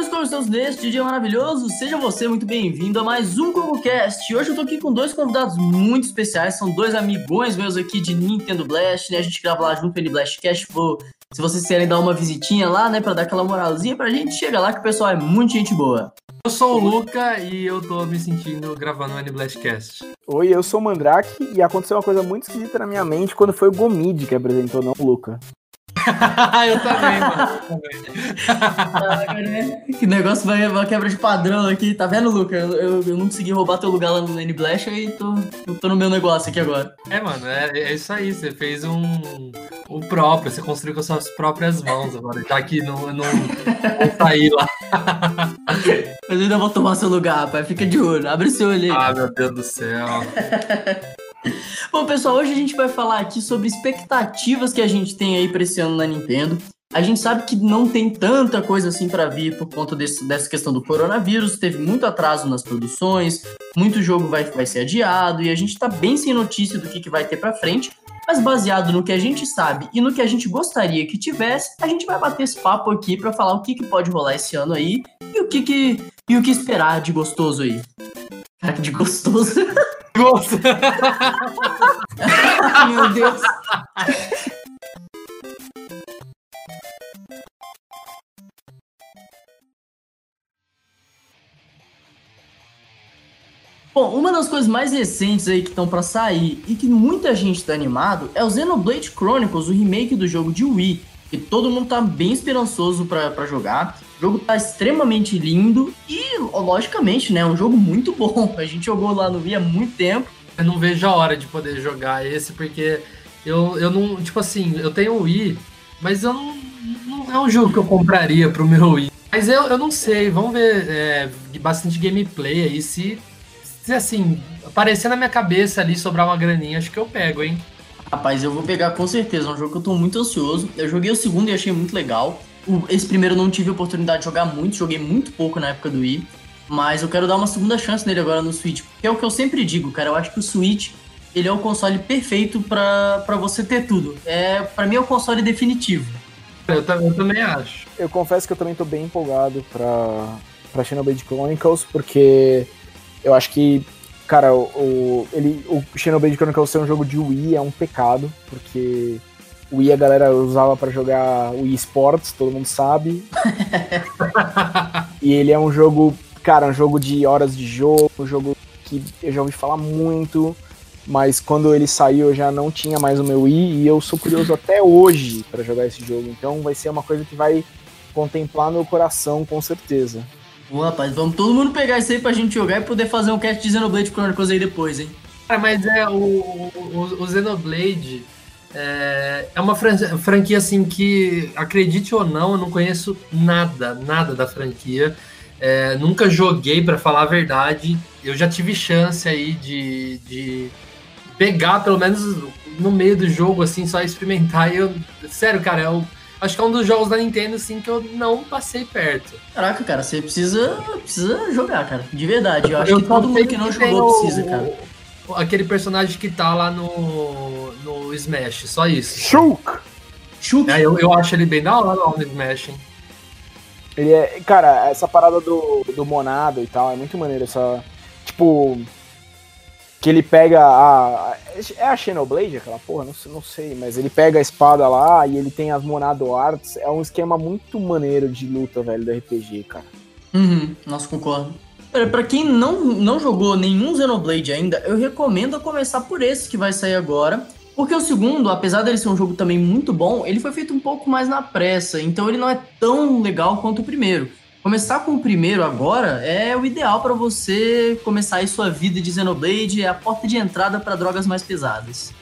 senhores, como estamos neste dia maravilhoso? Seja você muito bem-vindo a mais um CocoCast. Hoje eu tô aqui com dois convidados muito especiais, são dois amigões meus aqui de Nintendo Blast, né? A gente grava lá junto no Blastcast, vou... se vocês querem dar uma visitinha lá, né, pra dar aquela moralzinha pra gente, chega lá que o pessoal é muito gente boa. Eu sou o Luca e eu tô me sentindo gravando o N-Blastcast. Oi, eu sou o Mandrake e aconteceu uma coisa muito esquisita na minha mente quando foi o Gomid que apresentou, não o Luca. eu também, mano. que negócio vai, vai quebra de padrão aqui. Tá vendo, Luca? Eu, eu, eu não consegui roubar teu lugar lá no N-Blast e tô, tô no meu negócio aqui agora. É, mano, é, é isso aí. Você fez um o próprio, você construiu com as suas próprias mãos agora, já que não, não, não sair lá. Mas eu ainda vou tomar seu lugar, pai. Fica de olho, abre seu olho aí. Ah, meu Deus do céu. Bom, pessoal, hoje a gente vai falar aqui sobre expectativas que a gente tem aí para esse ano na Nintendo. A gente sabe que não tem tanta coisa assim para vir por conta desse, dessa questão do coronavírus, teve muito atraso nas produções, muito jogo vai, vai ser adiado e a gente tá bem sem notícia do que, que vai ter para frente. Mas baseado no que a gente sabe e no que a gente gostaria que tivesse, a gente vai bater esse papo aqui para falar o que, que pode rolar esse ano aí e o que, que e o que esperar de gostoso aí. Cara, de gostoso. Gosto. Meu Deus. Bom, uma das coisas mais recentes aí que estão para sair e que muita gente tá animado é o Xenoblade Chronicles, o remake do jogo de Wii, que todo mundo tá bem esperançoso para jogar. O jogo tá extremamente lindo e, logicamente, né, é um jogo muito bom. A gente jogou lá no Wii há muito tempo. Eu não vejo a hora de poder jogar esse, porque eu, eu não, tipo assim, eu tenho o Wii, mas eu não, não é um jogo que eu compraria pro meu Wii. Mas eu, eu não sei, vamos ver é, bastante gameplay aí, se se assim, aparecer na minha cabeça ali, sobrar uma graninha, acho que eu pego, hein? Rapaz, eu vou pegar com certeza. É um jogo que eu tô muito ansioso. Eu joguei o segundo e achei muito legal. Esse primeiro eu não tive a oportunidade de jogar muito, joguei muito pouco na época do Wii. Mas eu quero dar uma segunda chance nele agora no Switch. Porque é o que eu sempre digo, cara. Eu acho que o Switch ele é o console perfeito para você ter tudo. É, para mim é o console definitivo. Eu, eu, também acho. Eu confesso que eu também tô bem empolgado pra, pra Xenoblade Chronicles, porque eu acho que, cara, o, o, ele, o Xenoblade Chronicles ser um jogo de Wii é um pecado, porque o Wii a galera usava para jogar Wii Sports, todo mundo sabe. e ele é um jogo, cara, um jogo de horas de jogo, um jogo que eu já ouvi falar muito, mas quando ele saiu eu já não tinha mais o meu Wii e eu sou curioso até hoje para jogar esse jogo. Então vai ser uma coisa que vai contemplar meu coração com certeza. Bom, rapaz, vamos todo mundo pegar isso aí pra gente jogar e poder fazer um cast de Xenoblade Chronicles aí depois, hein? Cara, mas é o, o, o Xenoblade é, é uma franquia assim que, acredite ou não, eu não conheço nada, nada da franquia. É, nunca joguei, para falar a verdade. Eu já tive chance aí de, de pegar, pelo menos no meio do jogo, assim, só experimentar. E eu, sério, cara, o acho que é um dos jogos da Nintendo, assim, que eu não passei perto. Caraca, cara, você precisa, precisa jogar, cara. De verdade. Eu acho eu que todo mundo que não jogou precisa, cara. Aquele personagem que tá lá no, no Smash, só isso. Shulk! Shulk? É, eu, eu acho ele bem da hora lá no Smash, hein? Ele é. Cara, essa parada do, do Monado e tal, é muito maneiro. Essa. Tipo, que ele pega a. É a Xenoblade aquela porra? Não, não sei, mas ele pega a espada lá e ele tem as Monado Arts. É um esquema muito maneiro de luta, velho, do RPG, cara. Uhum, nossa, concordo. Pra quem não, não jogou nenhum Xenoblade ainda, eu recomendo começar por esse que vai sair agora. Porque o segundo, apesar dele ser um jogo também muito bom, ele foi feito um pouco mais na pressa, então ele não é tão legal quanto o primeiro. Começar com o primeiro agora é o ideal para você começar aí sua vida de Xenoblade, é a porta de entrada para drogas mais pesadas.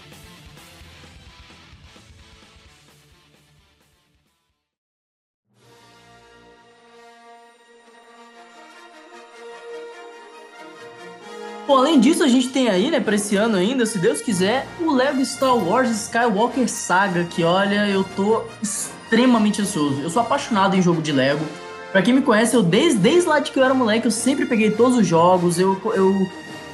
Bom, além disso, a gente tem aí, né, pra esse ano ainda, se Deus quiser, o Lego Star Wars Skywalker Saga, que olha, eu tô extremamente ansioso. Eu sou apaixonado em jogo de Lego. Pra quem me conhece, eu desde, desde lá de que eu era moleque, eu sempre peguei todos os jogos, eu, eu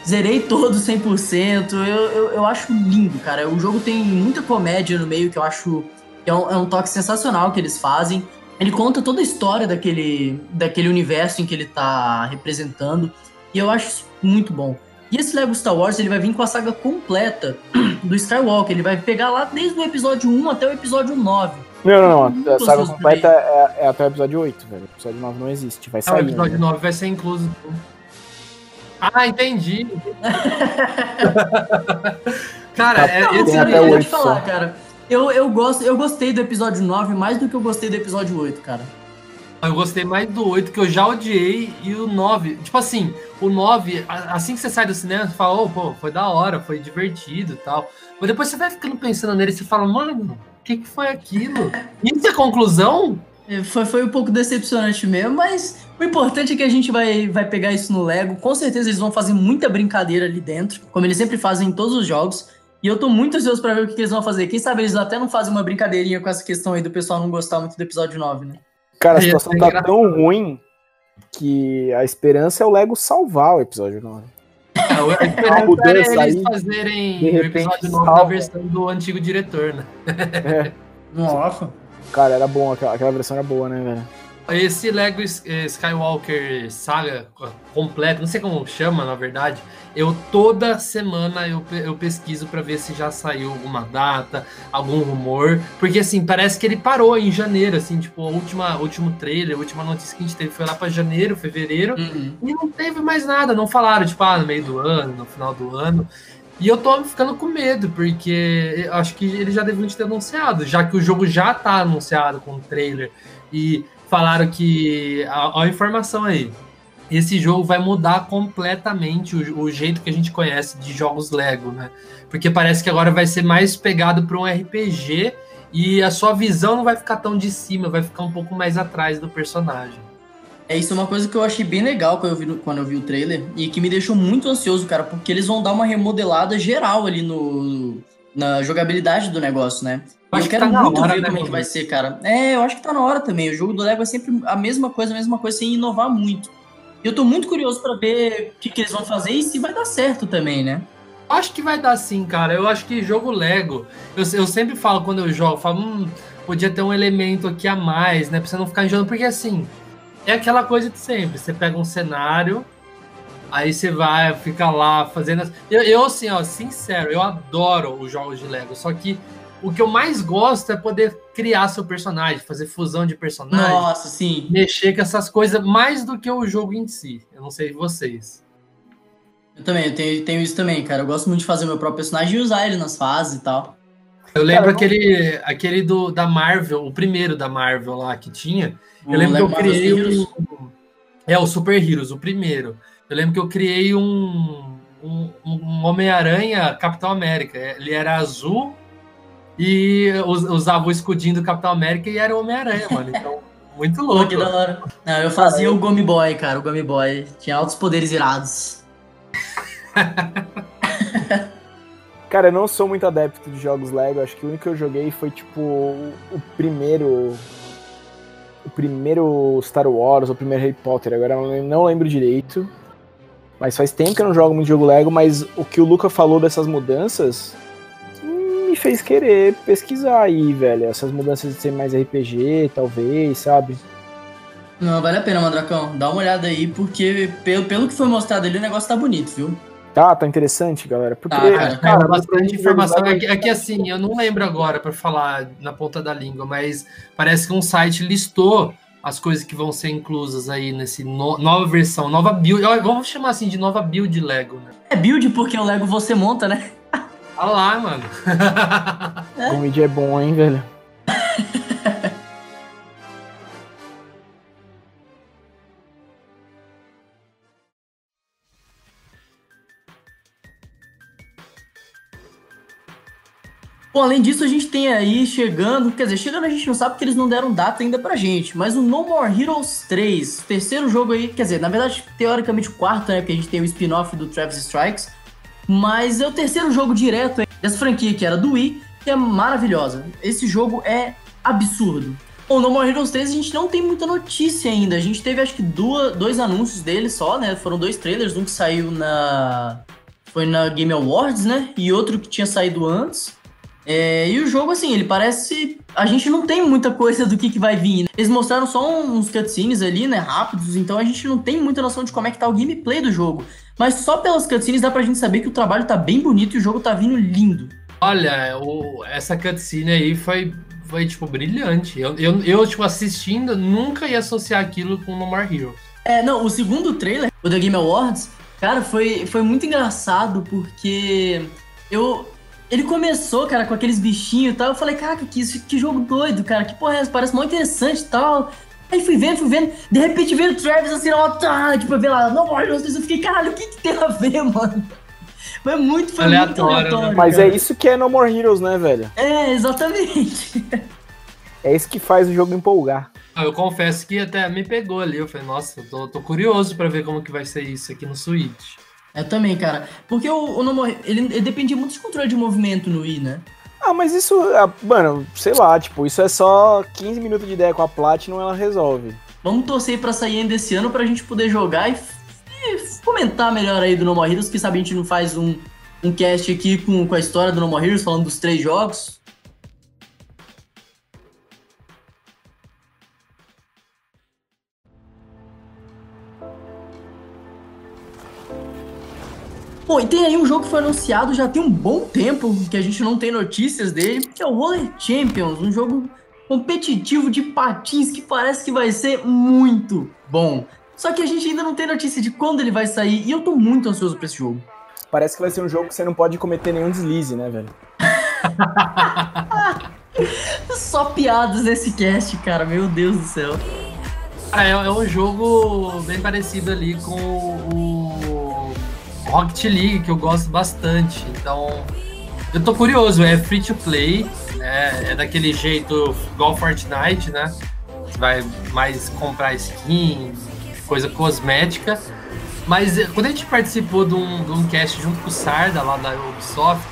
zerei todos 100%, eu, eu, eu acho lindo, cara. O jogo tem muita comédia no meio que eu acho que é um, é um toque sensacional que eles fazem. Ele conta toda a história daquele, daquele universo em que ele tá representando. E eu acho isso muito bom. E esse Lego Star Wars ele vai vir com a saga completa do Skywalker. Ele vai pegar lá desde o episódio 1 até o episódio 9. Não, não, não. A saga completa é, é, até o episódio 8, velho. O episódio 9 não existe. Vai sair. Ah, o episódio né? 9 vai ser incluso. Ah, entendi. cara, é, esse eu ia te falar, cara. Eu, eu, gosto, eu gostei do episódio 9 mais do que eu gostei do episódio 8, cara. Eu gostei mais do 8, que eu já odiei, e o 9. Tipo assim, o 9, assim que você sai do cinema, você fala, oh, pô, foi da hora, foi divertido e tal. Mas depois você vai ficando pensando nele e você fala, mano, o que, que foi aquilo? Isso é conclusão? É, foi, foi um pouco decepcionante mesmo, mas o importante é que a gente vai, vai pegar isso no Lego. Com certeza eles vão fazer muita brincadeira ali dentro, como eles sempre fazem em todos os jogos. E eu tô muito ansioso pra ver o que, que eles vão fazer. Quem sabe eles até não fazem uma brincadeirinha com essa questão aí do pessoal não gostar muito do episódio 9, né? Cara, a situação tá tão ruim que a esperança é o Lego salvar o episódio 9. É, a esperança é eles fazerem o episódio 9 na versão do antigo diretor, né? É. Nossa. Cara, era bom, aquela, aquela versão era boa, né, velho? Esse Lego eh, Skywalker Saga completo, não sei como chama, na verdade, eu toda semana eu, eu pesquiso para ver se já saiu alguma data, algum rumor, porque assim, parece que ele parou em janeiro, assim, tipo, a última último trailer, a última notícia que a gente teve foi lá para janeiro, fevereiro, uhum. e não teve mais nada, não falaram, tipo, ah, no meio do ano, no final do ano. E eu tô ficando com medo, porque acho que ele já deviam ter anunciado, já que o jogo já tá anunciado com o trailer e falaram que. A, a informação aí. Esse jogo vai mudar completamente o, o, jeito que a gente conhece de jogos Lego, né? Porque parece que agora vai ser mais pegado para um RPG e a sua visão não vai ficar tão de cima, vai ficar um pouco mais atrás do personagem. É isso é uma coisa que eu achei bem legal quando eu, vi, quando eu vi o trailer e que me deixou muito ansioso, cara, porque eles vão dar uma remodelada geral ali no, na jogabilidade do negócio, né? Eu, eu quero tá muito hora, ver né, como é que vai ser, cara. É, eu acho que tá na hora também. O jogo do Lego é sempre a mesma coisa, a mesma coisa, sem inovar muito. E eu tô muito curioso para ver o que, que eles vão fazer e se vai dar certo também, né? Acho que vai dar sim, cara. Eu acho que jogo Lego. Eu, eu sempre falo quando eu jogo, eu falo, hum, podia ter um elemento aqui a mais, né? Pra você não ficar enjoando, porque assim, é aquela coisa de sempre. Você pega um cenário, aí você vai, fica lá fazendo. Eu, eu, assim, ó, sincero, eu adoro os jogos de Lego, só que o que eu mais gosto é poder criar seu personagem, fazer fusão de personagens. Nossa, sim. Mexer com essas coisas mais do que o jogo em si. Eu não sei vocês. Eu também, eu tenho, tenho isso também, cara. Eu gosto muito de fazer o meu próprio personagem e usar ele nas fases e tal. Eu lembro cara, aquele, não... aquele do, da Marvel, o primeiro da Marvel lá que tinha. Eu lembro que eu criei um. É, o Super Heroes, o primeiro. Eu lembro que eu criei um, um, um Homem-Aranha Capitão América. Ele era azul e usava o escudinho do Capitão América e era o Homem-Aranha, mano. Então, muito louco. que da hora. Não, eu fazia o Gummy Boy, cara, o Gummy Boy. Tinha altos poderes irados. cara, eu não sou muito adepto de jogos Lego. Acho que o único que eu joguei foi, tipo, o primeiro. O primeiro Star Wars, o primeiro Harry Potter. Agora eu não lembro direito. Mas faz tempo que eu não jogo muito jogo Lego. Mas o que o Luca falou dessas mudanças me fez querer pesquisar aí, velho. Essas mudanças de ser mais RPG, talvez, sabe? Não, vale a pena, Mandracão. Dá uma olhada aí, porque pelo, pelo que foi mostrado ali, o negócio tá bonito, viu? Tá, tá interessante, galera. Porque, ah, cara, cara, bastante informação. Aqui, aqui, assim, eu não lembro agora para falar na ponta da língua, mas parece que um site listou as coisas que vão ser inclusas aí nesse no, nova versão, nova build. Vamos chamar assim de nova build Lego, né? É build porque o Lego você monta, né? Olha lá, mano. é? Comida é bom, hein, velho? Bom, além disso, a gente tem aí chegando, quer dizer, chegando a gente não sabe porque eles não deram data ainda pra gente, mas o No More Heroes 3, terceiro jogo aí, quer dizer, na verdade, teoricamente o quarto, né, porque a gente tem o spin-off do Travis Strikes, mas é o terceiro jogo direto dessa franquia que era do Wii, que é maravilhosa. Esse jogo é absurdo. Bom, No More Heroes 3 a gente não tem muita notícia ainda. A gente teve acho que duas, dois anúncios dele só, né? Foram dois trailers, um que saiu na. Foi na Game Awards, né? E outro que tinha saído antes. É, e o jogo, assim, ele parece. A gente não tem muita coisa do que, que vai vir. Né? Eles mostraram só uns cutscenes ali, né? Rápidos, então a gente não tem muita noção de como é que tá o gameplay do jogo. Mas só pelas cutscenes dá pra gente saber que o trabalho tá bem bonito e o jogo tá vindo lindo. Olha, o, essa cutscene aí foi, foi tipo, brilhante. Eu, eu, eu, tipo, assistindo, nunca ia associar aquilo com No More Heroes. É, não, o segundo trailer, o The Game Awards, cara, foi, foi muito engraçado porque eu, ele começou, cara, com aqueles bichinhos e tal. Eu falei, caraca, que, que jogo doido, cara. Que porra é essa? Parece muito interessante e tal. Aí fui vendo, fui vendo. De repente veio o Travis assim, ó, tá, tipo, ver lá, não morre, eu fiquei, caralho, o que que tem a ver, mano? Foi muito, foi aleatório, muito aleatório. Né? Mas é isso que é No More Heroes, né, velho? É, exatamente. é isso que faz o jogo empolgar. Eu confesso que até me pegou ali. Eu falei, nossa, eu tô, tô curioso para ver como que vai ser isso aqui no Switch. Eu também, cara. Porque o, o Nomo, ele, ele dependia muito de controle de movimento no Wii, né? Ah, mas isso, ah, mano, sei lá, tipo, isso é só 15 minutos de ideia com a Platinum, ela resolve. Vamos torcer pra sair ainda esse ano pra gente poder jogar e, e comentar melhor aí do No More Heroes. Quem sabe a gente não faz um, um cast aqui com, com a história do No More Heroes, falando dos três jogos. Bom, e tem aí um jogo que foi anunciado já tem um bom tempo que a gente não tem notícias dele, que é o Roller Champions, um jogo competitivo de patins que parece que vai ser muito bom. Só que a gente ainda não tem notícia de quando ele vai sair e eu tô muito ansioso pra esse jogo. Parece que vai ser um jogo que você não pode cometer nenhum deslize, né, velho? Só piadas nesse cast, cara, meu Deus do céu. é, é um jogo bem parecido ali com o Rocket League, que eu gosto bastante. Então, eu tô curioso, é free to play, né? é daquele jeito igual Fortnite, né? Você vai mais comprar skin, coisa cosmética. Mas eh, quando a gente participou de um, de um cast junto com o Sarda lá da Ubisoft,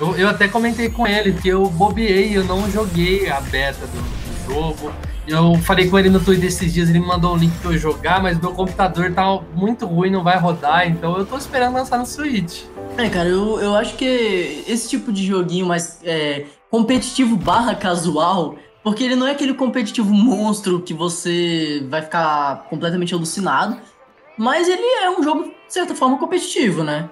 eu, eu até comentei com ele que eu bobeei, eu não joguei a beta do, do jogo. Eu falei com ele no Twitter esses dias, ele me mandou um link pra eu jogar, mas meu computador tá muito ruim, não vai rodar, então eu tô esperando lançar no Switch. É, cara, eu, eu acho que esse tipo de joguinho mais é, competitivo barra casual, porque ele não é aquele competitivo monstro que você vai ficar completamente alucinado, mas ele é um jogo, de certa forma, competitivo, né?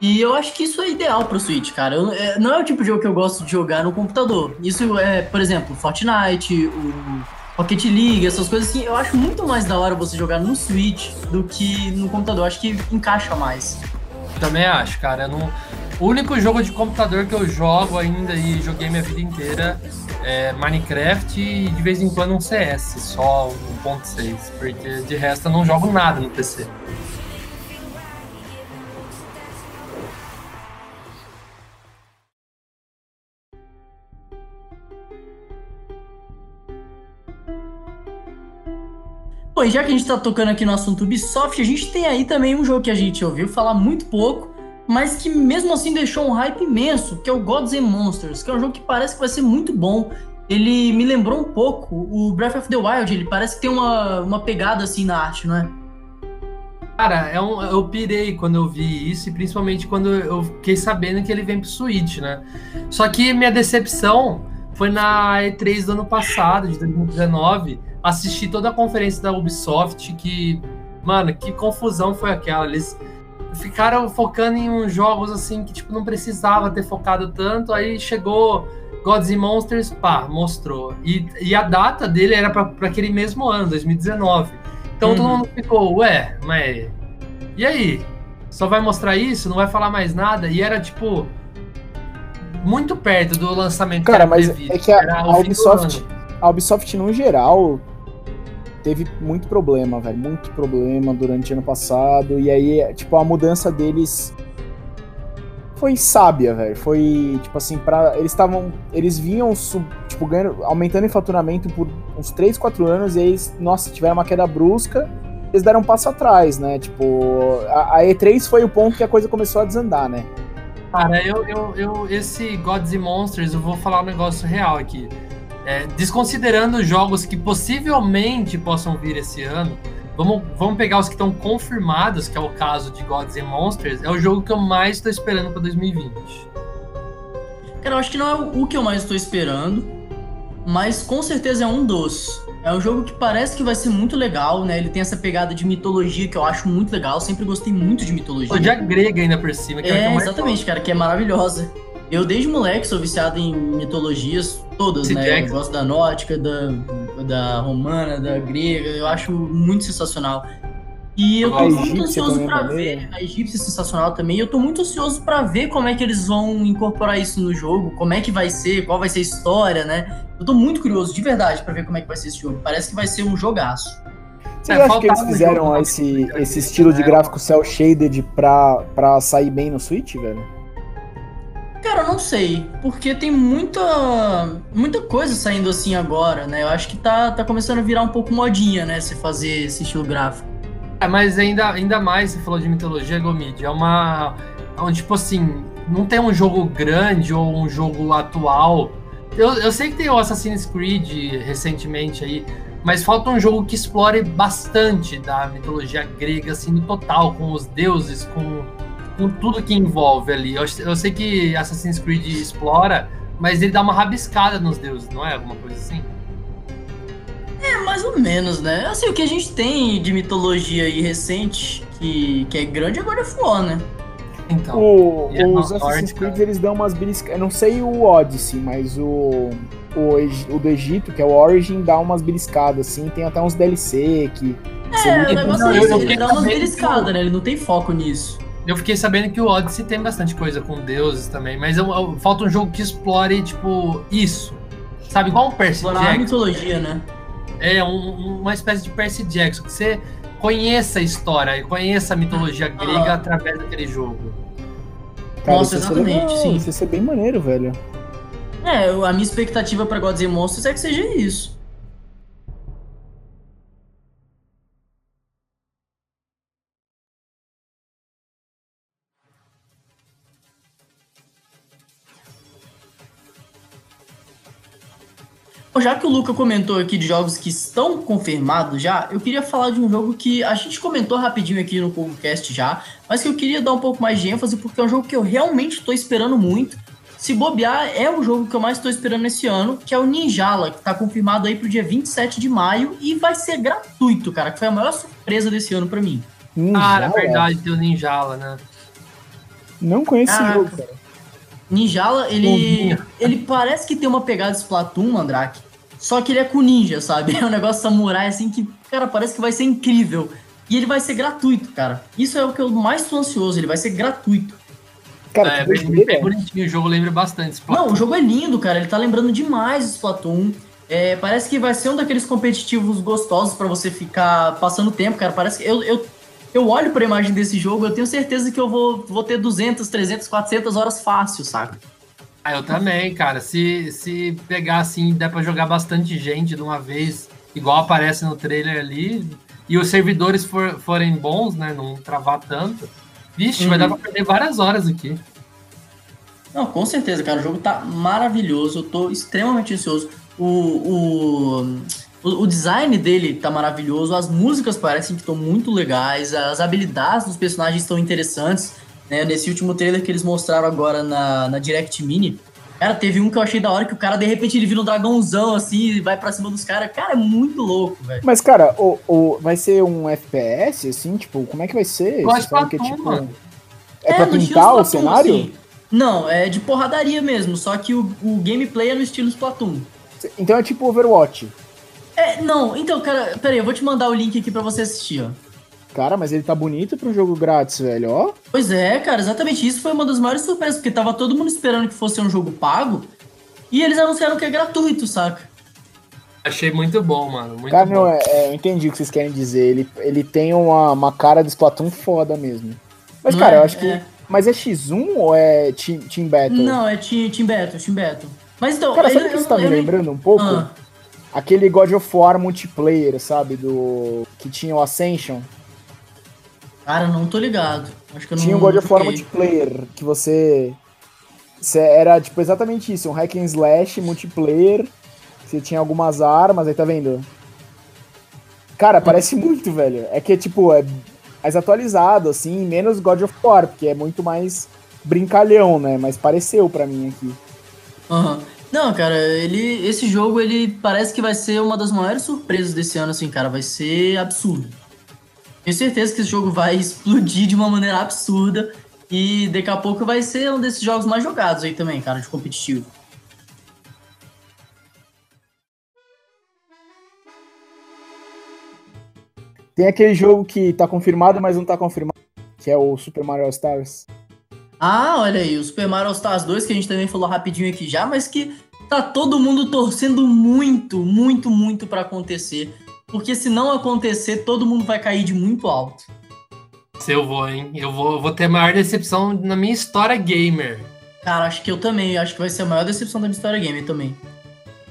E eu acho que isso é ideal pro Switch, cara. Eu, é, não é o tipo de jogo que eu gosto de jogar no computador. Isso é, por exemplo, Fortnite, o Rocket League, essas coisas que eu acho muito mais da hora você jogar no Switch do que no computador. Acho que encaixa mais. Também acho, cara. Não... O único jogo de computador que eu jogo ainda e joguei minha vida inteira é Minecraft e de vez em quando um CS, só 1.6, porque de resto eu não jogo nada no PC. Bom, e já que a gente tá tocando aqui no assunto Ubisoft, a gente tem aí também um jogo que a gente ouviu falar muito pouco, mas que mesmo assim deixou um hype imenso, que é o Gods and Monsters, que é um jogo que parece que vai ser muito bom. Ele me lembrou um pouco o Breath of the Wild, ele parece que tem uma, uma pegada assim na arte, não é? Cara, é um, eu pirei quando eu vi isso, e principalmente quando eu fiquei sabendo que ele vem pro Switch, né? Só que minha decepção foi na E3 do ano passado, de 2019 assisti toda a conferência da Ubisoft, que, mano, que confusão foi aquela. Eles ficaram focando em uns jogos assim que tipo não precisava ter focado tanto. Aí chegou Gods and Monsters, pá, mostrou. E, e a data dele era para aquele mesmo ano, 2019. Então uhum. todo mundo ficou, ué, mas e aí? Só vai mostrar isso? Não vai falar mais nada? E era tipo muito perto do lançamento. Cara, mas previsto, é que a, a Ubisoft, a Ubisoft no geral teve muito problema, velho, muito problema durante ano passado. E aí, tipo, a mudança deles foi sábia, velho. Foi, tipo assim, para eles estavam, eles vinham, tipo, ganhando, aumentando em faturamento por uns 3, 4 anos e eles, nossa, tiveram uma queda brusca. Eles deram um passo atrás, né? Tipo, a, a E3 foi o ponto que a coisa começou a desandar, né? Cara, eu, eu, eu, esse Gods and Monsters, eu vou falar um negócio real aqui. É, desconsiderando jogos que possivelmente possam vir esse ano, vamos, vamos pegar os que estão confirmados, que é o caso de Gods and Monsters, é o jogo que eu mais estou esperando para 2020. Cara, eu acho que não é o que eu mais estou esperando, mas com certeza é um dos. É um jogo que parece que vai ser muito legal, né? Ele tem essa pegada de mitologia que eu acho muito legal. Sempre gostei muito de mitologia. De grega ainda por cima. Que é, é exatamente, cara, que é maravilhosa. Eu, desde moleque, sou viciado em mitologias todas, né? Jackson. Eu gosto da nórdica, da, da romana, da grega. Eu acho muito sensacional. E eu tô muito ansioso para ver. A egípcia é sensacional também. E eu tô muito ansioso para ver como é que eles vão incorporar isso no jogo, como é que vai ser, qual vai ser a história, né? Eu tô muito curioso, de verdade, para ver como é que vai ser esse jogo. Parece que vai ser um jogaço. Você é, acha que eles fizeram esse, esse estilo de gráfico cel shaded pra, pra sair bem no Switch, velho? Cara, eu não sei, porque tem muita muita coisa saindo assim agora, né? Eu acho que tá, tá começando a virar um pouco modinha, né? Você fazer esse estilo gráfico. É, mas ainda, ainda mais, você falou de mitologia, Gomid, é uma. É tipo assim, não tem um jogo grande ou um jogo atual. Eu, eu sei que tem o Assassin's Creed recentemente aí, mas falta um jogo que explore bastante da mitologia grega, assim, no total, com os deuses, com, com tudo que envolve ali. Eu, eu sei que Assassin's Creed explora, mas ele dá uma rabiscada nos deuses, não é? Alguma coisa assim? É, mais ou menos, né? Assim, o que a gente tem de mitologia aí recente, que, que é grande, agora é War, né? Então, o, é os Assassin's Creed, eles dão umas beliscadas. Eu não sei o Odyssey, mas o, o, o do Egito, que é o Origin, dá umas beliscadas, assim. Tem até uns DLC que... É, o negócio é esse, ele dá umas beliscadas, né? Ele não tem foco nisso. Eu fiquei sabendo que o Odyssey tem bastante coisa com deuses também, mas eu, eu, falta um jogo que explore, tipo, isso. Sabe, igual um Percy Jackson. a mitologia, né? É um, uma espécie de Percy Jackson, que você conheça a história, conheça a mitologia grega ah. através daquele jogo. Cara, Nossa, exatamente, sim. Isso ia ser bem maneiro, velho. É, a minha expectativa para Gods and Monsters é que seja isso. Já que o Luca comentou aqui de jogos que estão confirmados já, eu queria falar de um jogo que a gente comentou rapidinho aqui no podcast já, mas que eu queria dar um pouco mais de ênfase porque é um jogo que eu realmente estou esperando muito. Se bobear, é o jogo que eu mais estou esperando esse ano, que é o Ninjala, que está confirmado aí pro dia 27 de maio e vai ser gratuito, cara, que foi a maior surpresa desse ano para mim. Ninjala? Ah, é verdade, tem o Ninjala, né? Não conheço esse jogo, cara. Ninjala, ele, ele parece que tem uma pegada Splatoon, Mandrake. Só que ele é com ninja, sabe? É um negócio samurai assim que, cara, parece que vai ser incrível. E ele vai ser gratuito, cara. Isso é o que eu mais tô ansioso, ele vai ser gratuito. Cara, é, bem, bem bonitinho, o jogo lembra bastante Splatoon. Não, o jogo é lindo, cara. Ele tá lembrando demais o Splatoon. É, parece que vai ser um daqueles competitivos gostosos para você ficar passando tempo, cara. Parece que eu, eu eu olho pra imagem desse jogo, eu tenho certeza que eu vou, vou ter 200, 300, 400 horas fácil, saca? Ah, eu também, cara. Se, se pegar assim, der pra jogar bastante gente de uma vez, igual aparece no trailer ali, e os servidores for, forem bons, né, não travar tanto, vixe, uhum. vai dar pra perder várias horas aqui. Não, com certeza, cara. O jogo tá maravilhoso. Eu tô extremamente ansioso. O, o, o, design dele tá maravilhoso, as músicas parecem que estão muito legais, as habilidades dos personagens estão interessantes. Né? Nesse último trailer que eles mostraram agora na, na Direct Mini, cara, teve um que eu achei da hora que o cara, de repente, ele vira um dragãozão assim e vai pra cima dos caras. Cara, é muito louco, velho. Mas, cara, o, o, vai ser um FPS, assim? Tipo, como é que vai ser? Que é, tipo, é, é pra pintar o cenário? Assim. Não, é de porradaria mesmo, só que o, o gameplay é no estilo Splatoon. Então é tipo Overwatch. É, não, então, cara, peraí, eu vou te mandar o link aqui pra você assistir, ó. Cara, mas ele tá bonito pra um jogo grátis, velho, ó. Pois é, cara, exatamente. Isso foi uma das maiores surpresas, porque tava todo mundo esperando que fosse um jogo pago e eles anunciaram que é gratuito, saca? Achei muito bom, mano. Muito cara, bom. não, é, é, eu entendi o que vocês querem dizer. Ele, ele tem uma, uma cara de Splatoon foda mesmo. Mas, não cara, é, eu acho que. É. Mas é X1 ou é Team, team Battle? Não, é Team, team Battle, Team Battle. Mas então. Cara, sabe o que você tá me lembrando um pouco? Ah. Aquele God of War multiplayer, sabe? Do. Que tinha o Ascension. Cara, não tô ligado. Acho que eu tinha o God of War multiplayer, que você. Você era tipo exatamente isso, um hack and slash multiplayer. Você tinha algumas armas, aí tá vendo? Cara, parece muito, velho. É que tipo, é mais atualizado, assim, menos God of War, porque é muito mais brincalhão, né? Mas pareceu para mim aqui. Aham. Não, cara, ele, esse jogo ele parece que vai ser uma das maiores surpresas desse ano, assim, cara. Vai ser absurdo. Tenho certeza que esse jogo vai explodir de uma maneira absurda e daqui a pouco vai ser um desses jogos mais jogados aí também, cara, de competitivo. Tem aquele jogo que tá confirmado, mas não tá confirmado, que é o Super Mario Stars. Ah, olha aí, o Super Mario Stars 2, que a gente também falou rapidinho aqui já, mas que tá todo mundo torcendo muito, muito, muito para acontecer. Porque se não acontecer, todo mundo vai cair de muito alto. Se eu vou, hein? Eu vou, eu vou ter a maior decepção na minha história gamer. Cara, acho que eu também, acho que vai ser a maior decepção da minha história gamer também.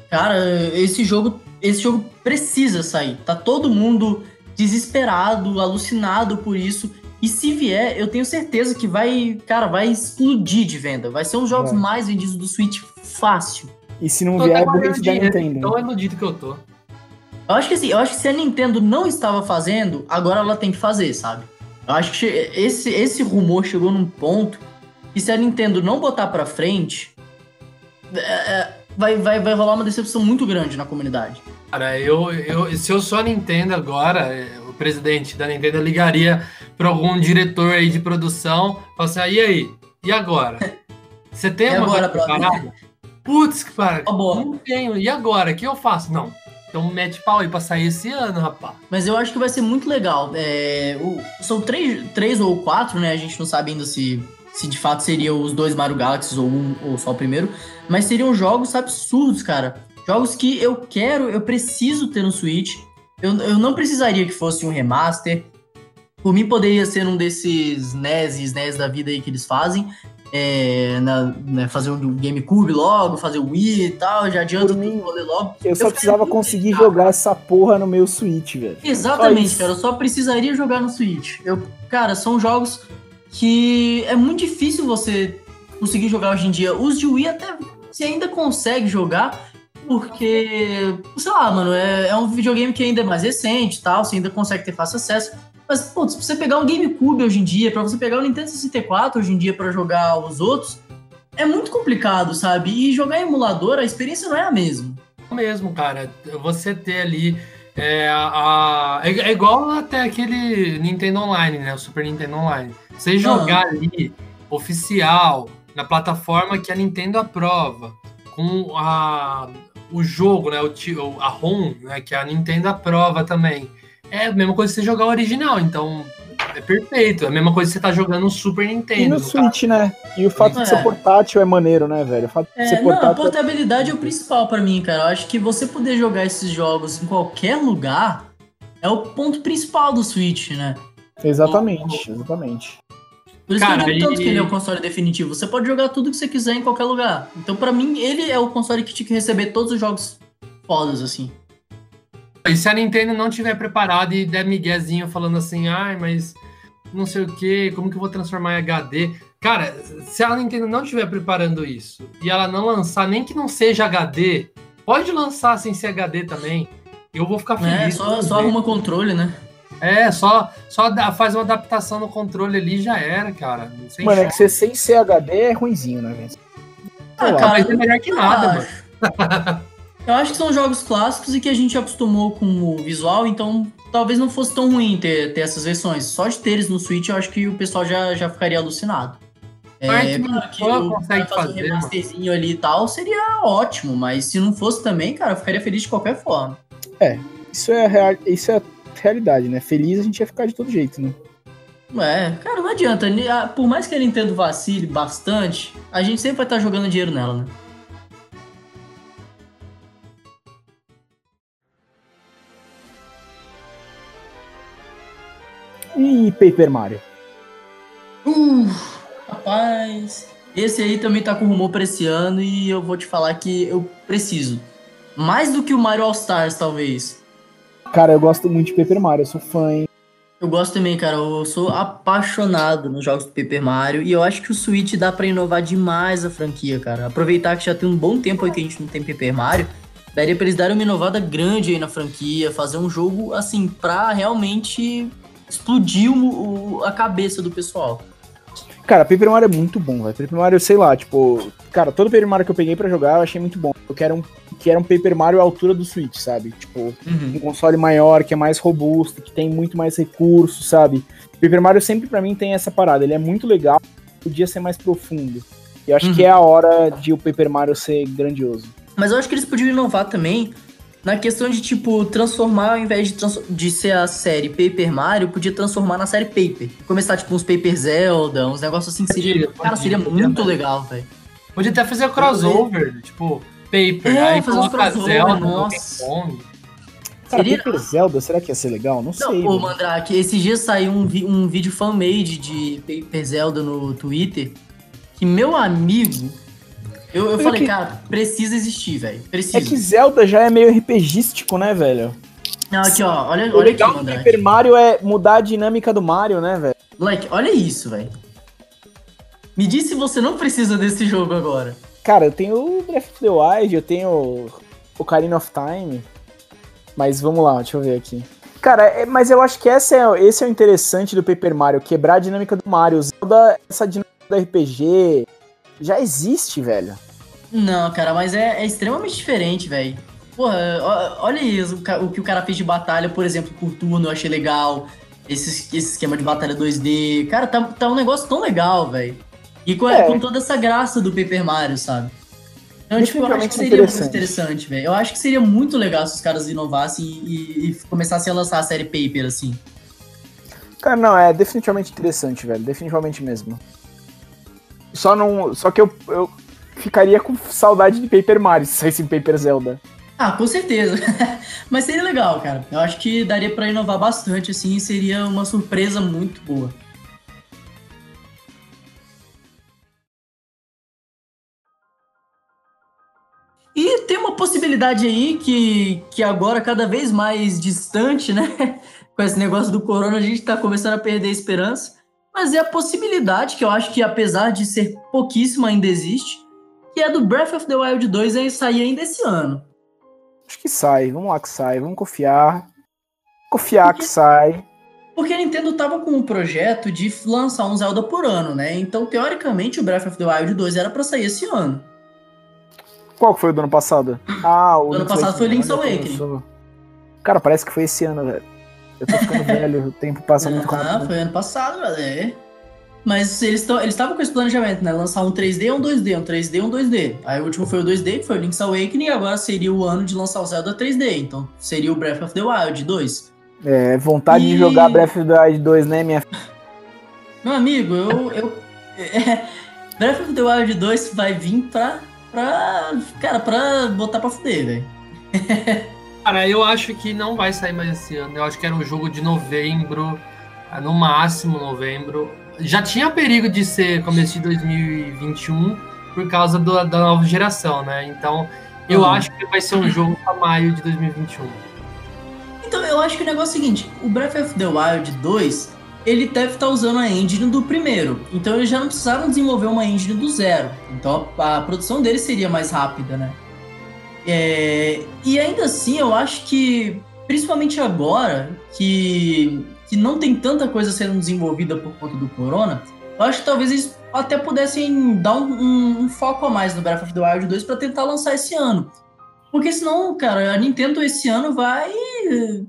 Cara, esse jogo, esse jogo precisa sair. Tá todo mundo desesperado, alucinado por isso. E se vier, eu tenho certeza que vai, cara, vai explodir de venda. Vai ser um dos jogos Vai. mais vendidos do Switch fácil. E se não Tô vier, é burrice da Nintendo. Tão iludido que eu tô. Eu acho que assim, eu acho que se a Nintendo não estava fazendo, agora ela tem que fazer, sabe? Eu acho que esse, esse rumor chegou num ponto que se a Nintendo não botar pra frente, é, é, vai, vai, vai rolar uma decepção muito grande na comunidade. Cara, eu, eu, se eu sou a Nintendo agora, é, presidente da Nintendo ligaria para algum diretor aí de produção, fala assim, ah, e aí? E agora? Você tem E uma agora, preparada? Putz, cara, Ó, boa. não tenho. E agora? O que eu faço? Não. Então mete pau aí pra sair esse ano, rapaz. Mas eu acho que vai ser muito legal. É, o- são três, três ou quatro, né? A gente não sabe ainda se, se de fato seriam os dois Mario Galaxies ou um ou só o primeiro. Mas seriam jogos absurdos, cara. Jogos que eu quero, eu preciso ter no Switch. Eu, eu não precisaria que fosse um remaster. Por mim, poderia ser um desses NES e SNES da vida aí que eles fazem. É, na- né, fazer um GameCube logo, fazer o Wii e tal. Já adianta tudo mim, rolê logo. Eu só Eu precisava quero- conseguir jogar essa porra no meu Switch, velho. Exatamente, cara. Eu só precisaria jogar no Switch. Eu, cara, são jogos que é muito difícil você conseguir jogar hoje em dia. Os de Wii até você ainda consegue jogar, porque, sei lá, mano, é, é um videogame que ainda é mais recente e tal, você ainda consegue ter fácil acesso. Mas, pô, se você pegar um GameCube hoje em dia, pra você pegar o Nintendo 64 hoje em dia pra jogar os outros, é muito complicado, sabe? E jogar em emulador, a experiência não é a mesma. mesmo, cara. Você ter ali. É, a, é, é igual até aquele Nintendo Online, né? O Super Nintendo Online. Você jogar ali, oficial, na plataforma que a Nintendo aprova, com a, o jogo, né? O, o- a ROM, né? Que a Nintendo aprova também. É a mesma coisa que você jogar o original, então é perfeito. É a mesma coisa que você tá jogando no Super Nintendo. E no. Switch, né? E o fato de É. ser portátil é maneiro, né, velho? O fato de É, ser não, a portátil. portabilidade é o principal pra mim, cara. Eu acho que você poder jogar esses jogos em qualquer lugar é o ponto principal do Switch, né? Exatamente, exatamente. Por isso Cara, que eu digo tanto e- que ele é o console definitivo. Você pode jogar tudo que você quiser em qualquer lugar. Então, pra mim, ele é o console que tinha que receber todos os jogos fodas, assim. E se a Nintendo não tiver preparada e der miguezinho falando assim, ai, mas não sei o que, como que eu vou transformar em HD? Cara, se a Nintendo não estiver preparando isso e ela não lançar, nem que não seja HD, pode lançar sem ser HD também. Eu vou ficar É, feliz. só, só arruma controle, né? É, só, só faz uma adaptação no controle ali e já era, cara. Sem Mano, é que você sem ser HD é ruimzinho, né, velho? Ah, cara, mas é melhor que eu nada, acho. Eu acho que são jogos clássicos e que a gente acostumou com o visual, então talvez não fosse tão ruim ter, ter essas versões. Só de ter eles no Switch, eu acho que o pessoal já, já ficaria alucinado. Mas É, claro que o consegue fazer um remasterzinho ali e tal seria ótimo, mas se não fosse também, cara, eu ficaria feliz de qualquer forma. Isso é, real, isso é realidade, né? Feliz a gente ia ficar de todo jeito, né? É, cara, não adianta. Por mais que a Nintendo vacile bastante, a gente sempre vai estar jogando dinheiro nela, né? E Paper Mario? Uh, rapaz. Esse aí também tá com rumor pra esse ano e eu vou te falar que eu preciso. Mais do que o Mario All Stars, talvez. Cara, eu gosto muito de Paper Mario, eu sou fã, hein? Eu gosto também, cara. Eu sou apaixonado nos jogos do Paper Mario. E eu acho que o Switch dá pra inovar demais a franquia, cara. Aproveitar que já tem um bom tempo aí que a gente não tem Paper Mario. Daria pra eles darem uma inovada grande aí na franquia. Fazer um jogo, assim, pra realmente explodir o- a cabeça do pessoal. Cara, Paper Mario é muito bom, velho. Paper Mario, sei lá, tipo. Cara, todo Paper Mario que eu peguei pra jogar eu achei muito bom. Eu quero um, que era um Paper Mario à altura do Switch, sabe? Tipo, Uhum. um console maior, que é mais robusto, que tem muito mais recursos, sabe? Paper Mario sempre pra mim tem essa parada. Ele é muito legal, podia ser mais profundo. E eu acho Uhum. que é a hora de o Paper Mario ser grandioso. Mas eu acho que eles podiam inovar também na questão de, tipo, transformar, ao invés de, trans- de ser a série Paper Mario, podia transformar na série Paper. Começar, tipo, uns Paper Zelda, uns negócios assim, seria. Podia, cara, seria podia, muito legal, velho. Podia até fazer crossover, tipo, Paper, É, aí fazer uns coloca crossover, Zelda, nossa. Cara, Seria- Paper Zelda, será que ia ser legal? Não, Não, sei. pô. Mandrake, esses dias saiu um, vi- um vídeo fan-made de Paper Zelda no Twitter, que meu amigo. Eu, eu falei, é que- cara, precisa existir, velho. Precisa. É que Zelda já é meio RPGístico, né, velho? Não, aqui, ó, olha, O olha aqui, legal do Mandrake. Paper Mario é mudar a dinâmica do Mario, né, velho? Moleque, olha isso, velho. Me diz se você não precisa desse jogo agora. Cara, eu tenho o Breath of the Wild, eu tenho o Ocarina of Time. Mas vamos lá, deixa eu ver aqui. Cara, é- mas eu acho que essa é, esse é o interessante do Paper Mario, quebrar a dinâmica do Mario. Zelda, essa dinâmica do RPG já existe, velho. Não, cara, mas é, é extremamente diferente, velho. Porra, olha isso, o que o cara fez de batalha, por exemplo, por turno, eu achei legal. Esse, esse esquema de batalha 2D. Cara, tá, tá um negócio tão legal, velho. E com, É. com toda essa graça do Paper Mario, sabe? Então, tipo, eu acho que seria muito interessante. interessante, velho. Eu acho que seria muito legal se os caras inovassem e, e começassem a lançar a série Paper, assim. Cara, não, é definitivamente interessante, velho. Definitivamente mesmo. Só não. Só que eu, eu ficaria com saudade de Paper Mario se saísse em Paper Zelda. Ah, com certeza. Mas seria legal, cara. Eu acho que daria pra inovar bastante, assim, e seria uma surpresa muito boa. Tem uma possibilidade aí que, que agora, cada vez mais distante, né? Com esse negócio do corona, a gente tá começando a perder a esperança. Mas é a possibilidade, que eu acho que apesar de ser pouquíssima, ainda existe, que é do Breath of the Wild 2 aí sair ainda esse ano. Acho que sai, vamos lá que sai, vamos confiar. Confiar Porque- que sai. Porque a Nintendo tava com um projeto de lançar um Zelda por ano, né? Então, teoricamente, o Breath of the Wild 2 era pra sair esse ano. Qual que foi o do ano passado? Ah, o Do ano passado foi Link's Awakening. Cara, parece que foi esse ano, velho. Eu tô ficando velho, o tempo passa muito Ah, rápido. foi ano passado, velho. Mas eles estavam com esse planejamento, né? Lançar um 3D e um 2D, um 3D e um 2D. Aí o último foi o 2D, que foi o Link's Awakening, e agora seria o ano de lançar o Zelda 3D. Então seria o Breath of the Wild 2. É, vontade de E- jogar Breath of the Wild 2, né, minha Meu amigo, eu. eu Breath of the Wild 2 vai vir pra. Pra. Cara, pra botar pra fuder, velho. Cara, eu acho que não vai sair mais esse ano. Eu acho que era um jogo de novembro, ah, no máximo novembro. Já tinha perigo de ser começo de 2021 por causa do- da nova geração, né? Então, eu Uhum. acho que vai ser um jogo pra maio de 2021. Então, eu acho que o negócio é o seguinte: o Breath of the Wild 2, ele deve estar usando a engine do primeiro. Então, eles já não precisaram desenvolver uma engine do zero. Então, a, a produção dele seria mais rápida, né? É, e ainda assim, eu acho que, principalmente agora, que, que não tem tanta coisa sendo desenvolvida por conta do corona, eu acho que talvez eles até pudessem dar um, um- um foco a mais no Breath of the Wild 2 para tentar lançar esse ano. Porque senão, cara, a Nintendo esse ano vai.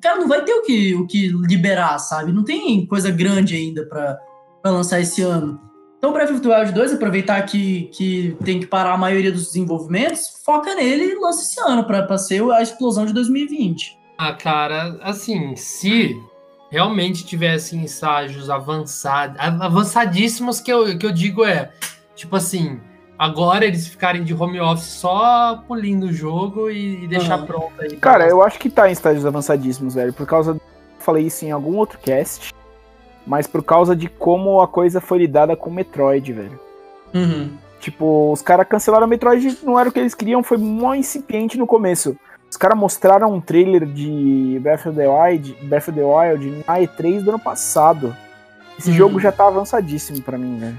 Cara, não vai ter o que, o que liberar, sabe? Não tem coisa grande ainda pra, pra lançar esse ano. Então, Breath of the Wild 2, aproveitar que, que tem que parar a maioria dos desenvolvimentos, foca nele e lança esse ano pra, pra ser a explosão de 2020. Ah, cara, assim, se realmente tivessem estágios avançados, avançadíssimos que eu, que eu digo é, tipo assim, agora eles ficarem de home office só polindo o jogo e, e deixar Aham. pronto aí. Cara, eu acho que tá em estágios avançadíssimos, velho, por causa. Eu falei isso em algum outro cast, mas por causa de como a coisa foi lidada com Metroid, velho. Uhum. Tipo, os caras cancelaram Metroid, não era o que eles queriam, foi mó incipiente no começo. Os caras mostraram um trailer de Breath of the Wild, Breath of the Wild na E3 do ano passado. Esse Uhum. jogo já tá avançadíssimo pra mim, velho.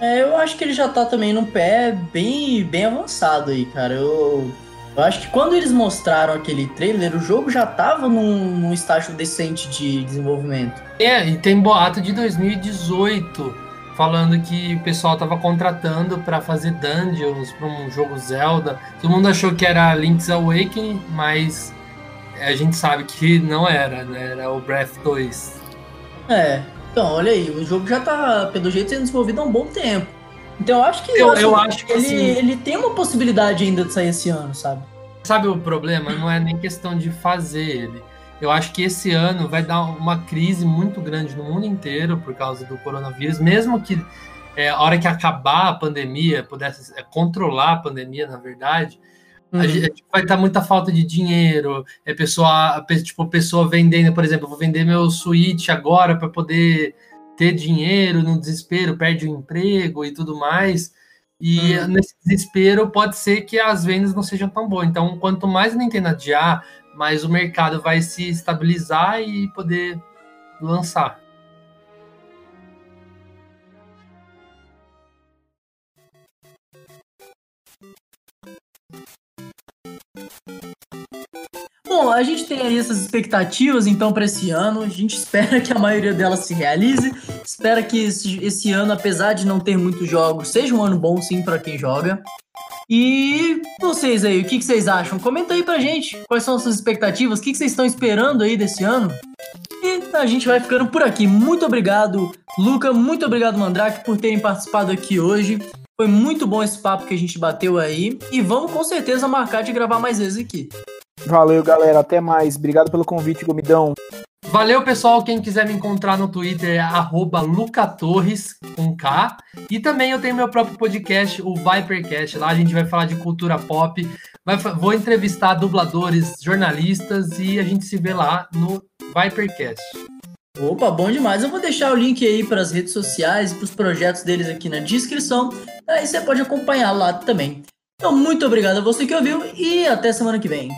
É, eu acho que ele já tá também num pé bem, bem avançado aí, cara. Eu, eu acho que quando eles mostraram aquele trailer, o jogo já tava num, num estágio decente de desenvolvimento. É, e tem boato de 2018 falando que o pessoal tava contratando para fazer dungeons para um jogo Zelda. Todo mundo achou que era Link's Awakening, mas a gente sabe que não era, né? Era o Breath 2. É, então, olha aí, o jogo já tá, pelo jeito, sendo desenvolvido há um bom tempo. Então eu acho que, Eu- eu acho, acho que, ele, assim- ele tem uma possibilidade ainda de sair esse ano, sabe? Sabe o problema? Não é nem questão de fazer ele. Eu acho que esse ano vai dar uma crise muito grande no mundo inteiro por causa do coronavírus, mesmo que é, a hora que acabar a pandemia, pudesse é, controlar a pandemia, na verdade, Uhum. a gente vai estar muita falta de dinheiro, é pessoa, pe- tipo, pessoa vendendo, por exemplo, vou vender meu Switch agora para poder ter dinheiro no desespero, perde o emprego e tudo mais. E Uhum. nesse desespero pode ser que as vendas não sejam tão boas. Então, quanto mais a Nintendo adiar, mais o mercado vai se estabilizar e poder lançar. Bom, a gente tem aí essas expectativas então para esse ano. A gente espera que a maioria delas se realize. Espera que esse, esse ano, apesar de não ter muitos jogos, seja um ano bom sim para quem joga. E vocês aí, o que, que vocês acham? Comenta aí pra gente quais são as suas expectativas, o que, que vocês estão esperando aí desse ano. E a gente vai ficando por aqui. Muito obrigado, Luca. Muito obrigado, Mandrake, por terem participado aqui hoje. Foi muito bom esse papo que a gente bateu aí. E vamos com certeza marcar de gravar mais vezes aqui. Valeu, galera. Até mais. Obrigado pelo convite, Gomidão. Valeu, pessoal. Quem quiser me encontrar no Twitter é arroba lucatorres, com K. E também eu tenho meu próprio podcast, o Vipercast. Lá a gente vai falar de cultura pop. Vai vou entrevistar dubladores, jornalistas e a gente se vê lá no Vipercast. Opa, bom demais. Eu vou deixar o link aí para as redes sociais e para os projetos deles aqui na descrição. Aí você pode acompanhar lá também. Então, muito obrigado a você que ouviu e até semana que vem.